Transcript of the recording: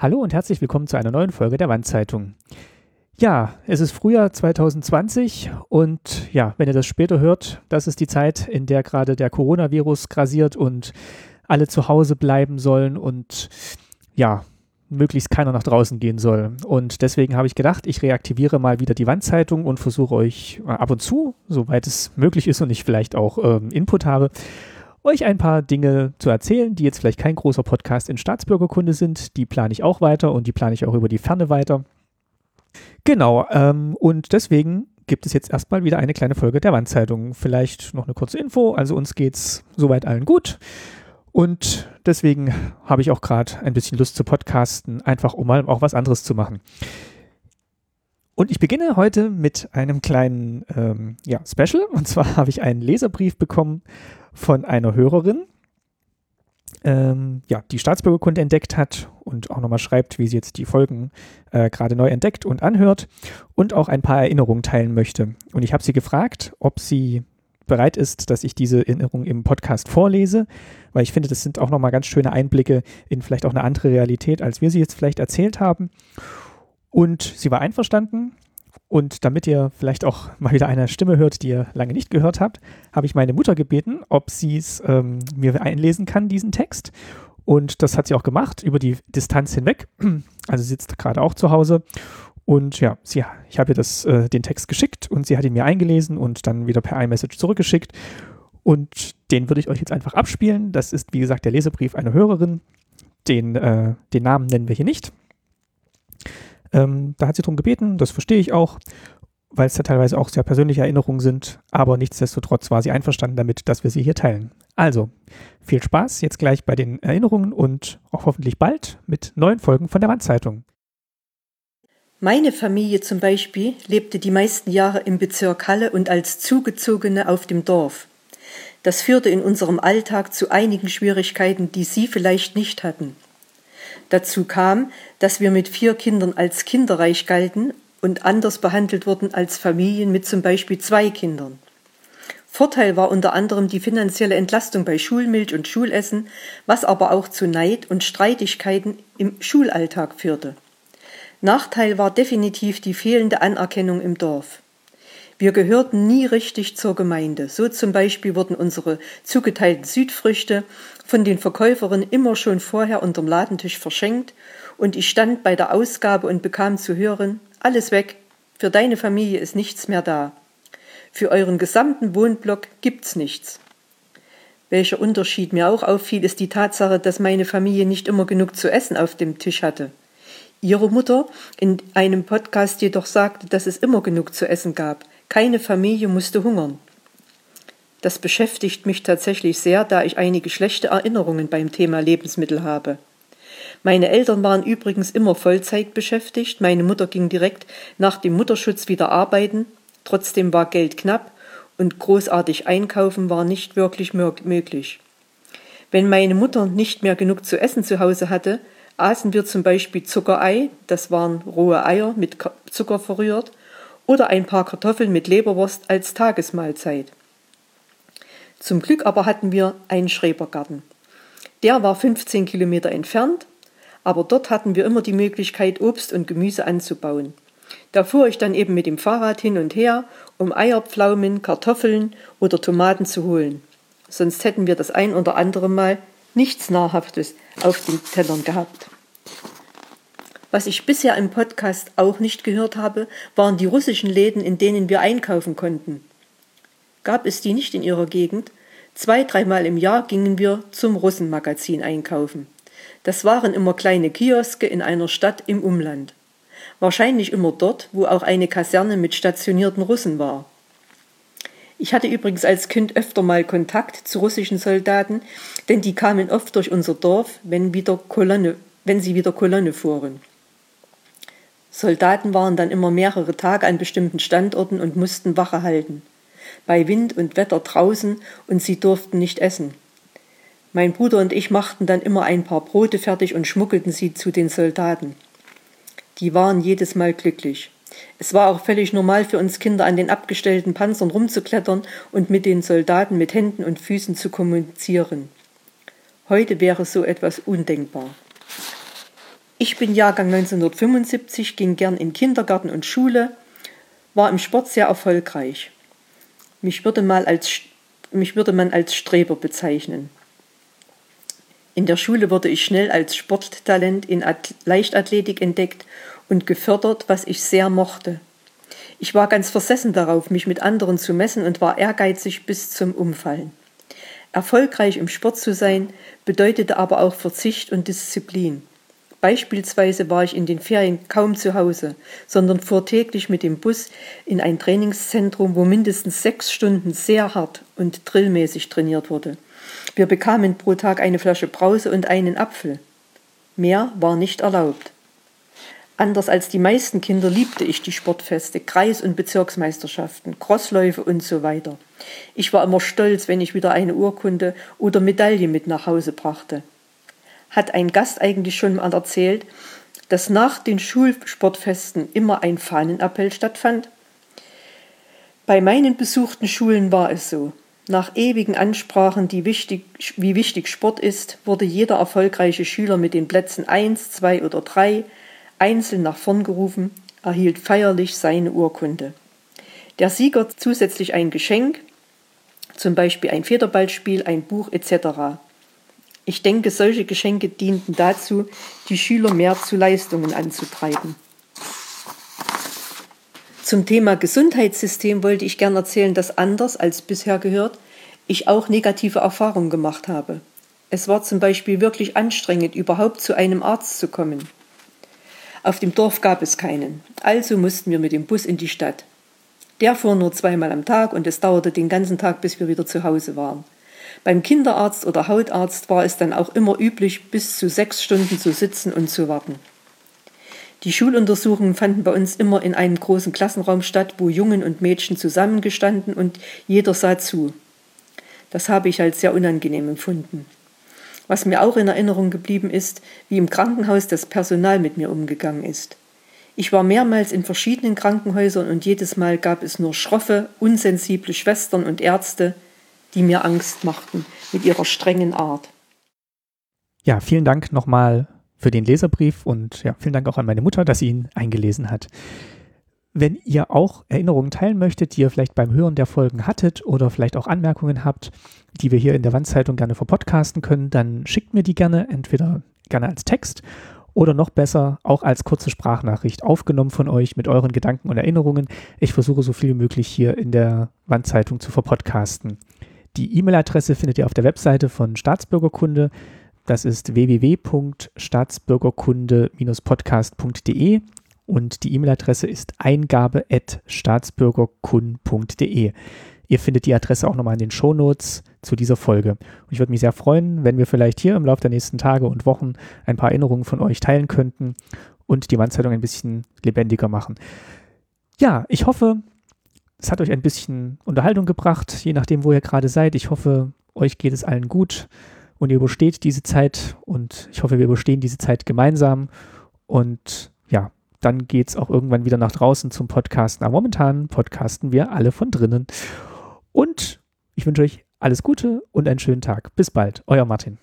Hallo und herzlich willkommen zu einer neuen Folge der Wandzeitung. Ja, es ist Frühjahr 2020 und ja, wenn ihr das später hört, das ist die Zeit, in der gerade der Coronavirus grasiert und alle zu Hause bleiben sollen und ja, möglichst keiner nach draußen gehen soll. Und deswegen habe ich gedacht, ich reaktiviere mal wieder die Wandzeitung und versuche euch ab und zu, soweit es möglich ist und ich vielleicht auch ähm, Input habe, euch ein paar Dinge zu erzählen, die jetzt vielleicht kein großer Podcast in Staatsbürgerkunde sind. Die plane ich auch weiter und die plane ich auch über die Ferne weiter. Genau, ähm, und deswegen gibt es jetzt erstmal wieder eine kleine Folge der Wandzeitung. Vielleicht noch eine kurze Info. Also uns geht es soweit allen gut. Und deswegen habe ich auch gerade ein bisschen Lust zu podcasten, einfach um mal auch was anderes zu machen. Und ich beginne heute mit einem kleinen ähm, ja, Special. Und zwar habe ich einen Leserbrief bekommen von einer Hörerin, ähm, ja, die Staatsbürgerkunde entdeckt hat und auch nochmal schreibt, wie sie jetzt die Folgen äh, gerade neu entdeckt und anhört und auch ein paar Erinnerungen teilen möchte. Und ich habe sie gefragt, ob sie bereit ist, dass ich diese Erinnerungen im Podcast vorlese, weil ich finde, das sind auch nochmal ganz schöne Einblicke in vielleicht auch eine andere Realität, als wir sie jetzt vielleicht erzählt haben. Und sie war einverstanden und damit ihr vielleicht auch mal wieder eine Stimme hört, die ihr lange nicht gehört habt, habe ich meine Mutter gebeten, ob sie es ähm, mir einlesen kann, diesen Text. Und das hat sie auch gemacht, über die Distanz hinweg. Also sie sitzt gerade auch zu Hause. Und ja, sie, ich habe ihr das, äh, den Text geschickt und sie hat ihn mir eingelesen und dann wieder per iMessage zurückgeschickt. Und den würde ich euch jetzt einfach abspielen. Das ist, wie gesagt, der Lesebrief einer Hörerin. Den, äh, den Namen nennen wir hier nicht. Ähm, da hat sie darum gebeten, das verstehe ich auch, weil es ja teilweise auch sehr persönliche Erinnerungen sind, aber nichtsdestotrotz war sie einverstanden damit, dass wir sie hier teilen. Also, viel Spaß jetzt gleich bei den Erinnerungen und auch hoffentlich bald mit neuen Folgen von der Wandzeitung. Meine Familie zum Beispiel lebte die meisten Jahre im Bezirk Halle und als Zugezogene auf dem Dorf. Das führte in unserem Alltag zu einigen Schwierigkeiten, die Sie vielleicht nicht hatten. Dazu kam, dass wir mit vier Kindern als kinderreich galten und anders behandelt wurden als Familien mit zum Beispiel zwei Kindern. Vorteil war unter anderem die finanzielle Entlastung bei Schulmilch und Schulessen, was aber auch zu Neid und Streitigkeiten im Schulalltag führte. Nachteil war definitiv die fehlende Anerkennung im Dorf. Wir gehörten nie richtig zur Gemeinde. So zum Beispiel wurden unsere zugeteilten Südfrüchte von den Verkäuferinnen immer schon vorher unterm Ladentisch verschenkt und ich stand bei der Ausgabe und bekam zu hören, alles weg, für deine Familie ist nichts mehr da. Für euren gesamten Wohnblock gibt's nichts. Welcher Unterschied mir auch auffiel, ist die Tatsache, dass meine Familie nicht immer genug zu essen auf dem Tisch hatte. Ihre Mutter in einem Podcast jedoch sagte, dass es immer genug zu essen gab. Keine Familie musste hungern. Das beschäftigt mich tatsächlich sehr, da ich einige schlechte Erinnerungen beim Thema Lebensmittel habe. Meine Eltern waren übrigens immer Vollzeit beschäftigt, meine Mutter ging direkt nach dem Mutterschutz wieder arbeiten, trotzdem war Geld knapp und großartig einkaufen war nicht wirklich möglich. Wenn meine Mutter nicht mehr genug zu essen zu Hause hatte, aßen wir zum Beispiel Zuckerei, das waren rohe Eier mit Zucker verrührt, oder ein paar Kartoffeln mit Leberwurst als Tagesmahlzeit. Zum Glück aber hatten wir einen Schrebergarten. Der war 15 Kilometer entfernt, aber dort hatten wir immer die Möglichkeit, Obst und Gemüse anzubauen. Da fuhr ich dann eben mit dem Fahrrad hin und her, um Eier, Pflaumen, Kartoffeln oder Tomaten zu holen. Sonst hätten wir das ein oder andere Mal nichts Nahrhaftes auf den Tellern gehabt. Was ich bisher im Podcast auch nicht gehört habe, waren die russischen Läden, in denen wir einkaufen konnten. Gab es die nicht in ihrer Gegend? Zwei, dreimal im Jahr gingen wir zum Russenmagazin einkaufen. Das waren immer kleine Kioske in einer Stadt im Umland. Wahrscheinlich immer dort, wo auch eine Kaserne mit stationierten Russen war. Ich hatte übrigens als Kind öfter mal Kontakt zu russischen Soldaten, denn die kamen oft durch unser Dorf, wenn, wieder Kolonne, wenn sie wieder Kolonne fuhren. Soldaten waren dann immer mehrere Tage an bestimmten Standorten und mussten Wache halten. Bei Wind und Wetter draußen und sie durften nicht essen. Mein Bruder und ich machten dann immer ein paar Brote fertig und schmuggelten sie zu den Soldaten. Die waren jedes Mal glücklich. Es war auch völlig normal für uns Kinder, an den abgestellten Panzern rumzuklettern und mit den Soldaten mit Händen und Füßen zu kommunizieren. Heute wäre so etwas undenkbar. Ich bin Jahrgang 1975, ging gern in Kindergarten und Schule, war im Sport sehr erfolgreich. Mich würde, mal als, mich würde man als Streber bezeichnen. In der Schule wurde ich schnell als Sporttalent in At Leichtathletik entdeckt und gefördert, was ich sehr mochte. Ich war ganz versessen darauf, mich mit anderen zu messen und war ehrgeizig bis zum Umfallen. Erfolgreich im Sport zu sein, bedeutete aber auch Verzicht und Disziplin. Beispielsweise war ich in den Ferien kaum zu Hause, sondern fuhr täglich mit dem Bus in ein Trainingszentrum, wo mindestens sechs Stunden sehr hart und drillmäßig trainiert wurde. Wir bekamen pro Tag eine Flasche Brause und einen Apfel. Mehr war nicht erlaubt. Anders als die meisten Kinder liebte ich die Sportfeste, Kreis- und Bezirksmeisterschaften, Crossläufe und so weiter. Ich war immer stolz, wenn ich wieder eine Urkunde oder Medaille mit nach Hause brachte hat ein Gast eigentlich schon mal erzählt, dass nach den Schulsportfesten immer ein Fahnenappell stattfand? Bei meinen besuchten Schulen war es so. Nach ewigen Ansprachen, wichtig, wie wichtig Sport ist, wurde jeder erfolgreiche Schüler mit den Plätzen 1, 2 oder 3 einzeln nach vorn gerufen, erhielt feierlich seine Urkunde. Der Sieger zusätzlich ein Geschenk, zum Beispiel ein Federballspiel, ein Buch etc. Ich denke, solche Geschenke dienten dazu, die Schüler mehr zu Leistungen anzutreiben. Zum Thema Gesundheitssystem wollte ich gern erzählen, dass anders als bisher gehört, ich auch negative Erfahrungen gemacht habe. Es war zum Beispiel wirklich anstrengend, überhaupt zu einem Arzt zu kommen. Auf dem Dorf gab es keinen, also mussten wir mit dem Bus in die Stadt. Der fuhr nur zweimal am Tag und es dauerte den ganzen Tag, bis wir wieder zu Hause waren. Beim Kinderarzt oder Hautarzt war es dann auch immer üblich, bis zu sechs Stunden zu sitzen und zu warten. Die Schuluntersuchungen fanden bei uns immer in einem großen Klassenraum statt, wo Jungen und Mädchen zusammengestanden und jeder sah zu. Das habe ich als sehr unangenehm empfunden. Was mir auch in Erinnerung geblieben ist, wie im Krankenhaus das Personal mit mir umgegangen ist. Ich war mehrmals in verschiedenen Krankenhäusern und jedes Mal gab es nur schroffe, unsensible Schwestern und Ärzte, die mir Angst machten mit ihrer strengen Art. Ja, vielen Dank nochmal für den Leserbrief und ja, vielen Dank auch an meine Mutter, dass sie ihn eingelesen hat. Wenn ihr auch Erinnerungen teilen möchtet, die ihr vielleicht beim Hören der Folgen hattet oder vielleicht auch Anmerkungen habt, die wir hier in der Wandzeitung gerne verpodcasten können, dann schickt mir die gerne, entweder gerne als Text oder noch besser auch als kurze Sprachnachricht aufgenommen von euch mit euren Gedanken und Erinnerungen. Ich versuche so viel wie möglich hier in der Wandzeitung zu verpodcasten. Die E-Mail-Adresse findet ihr auf der Webseite von Staatsbürgerkunde. Das ist www.staatsbürgerkunde-podcast.de und die E-Mail-Adresse ist eingabe.staatsbürgerkun.de. Ihr findet die Adresse auch nochmal in den Shownotes zu dieser Folge. Und ich würde mich sehr freuen, wenn wir vielleicht hier im Laufe der nächsten Tage und Wochen ein paar Erinnerungen von euch teilen könnten und die Wandzeitung ein bisschen lebendiger machen. Ja, ich hoffe, es hat euch ein bisschen Unterhaltung gebracht, je nachdem, wo ihr gerade seid. Ich hoffe, euch geht es allen gut und ihr übersteht diese Zeit und ich hoffe, wir überstehen diese Zeit gemeinsam. Und ja, dann geht es auch irgendwann wieder nach draußen zum Podcasten. Aber momentan podcasten wir alle von drinnen. Und ich wünsche euch alles Gute und einen schönen Tag. Bis bald, euer Martin.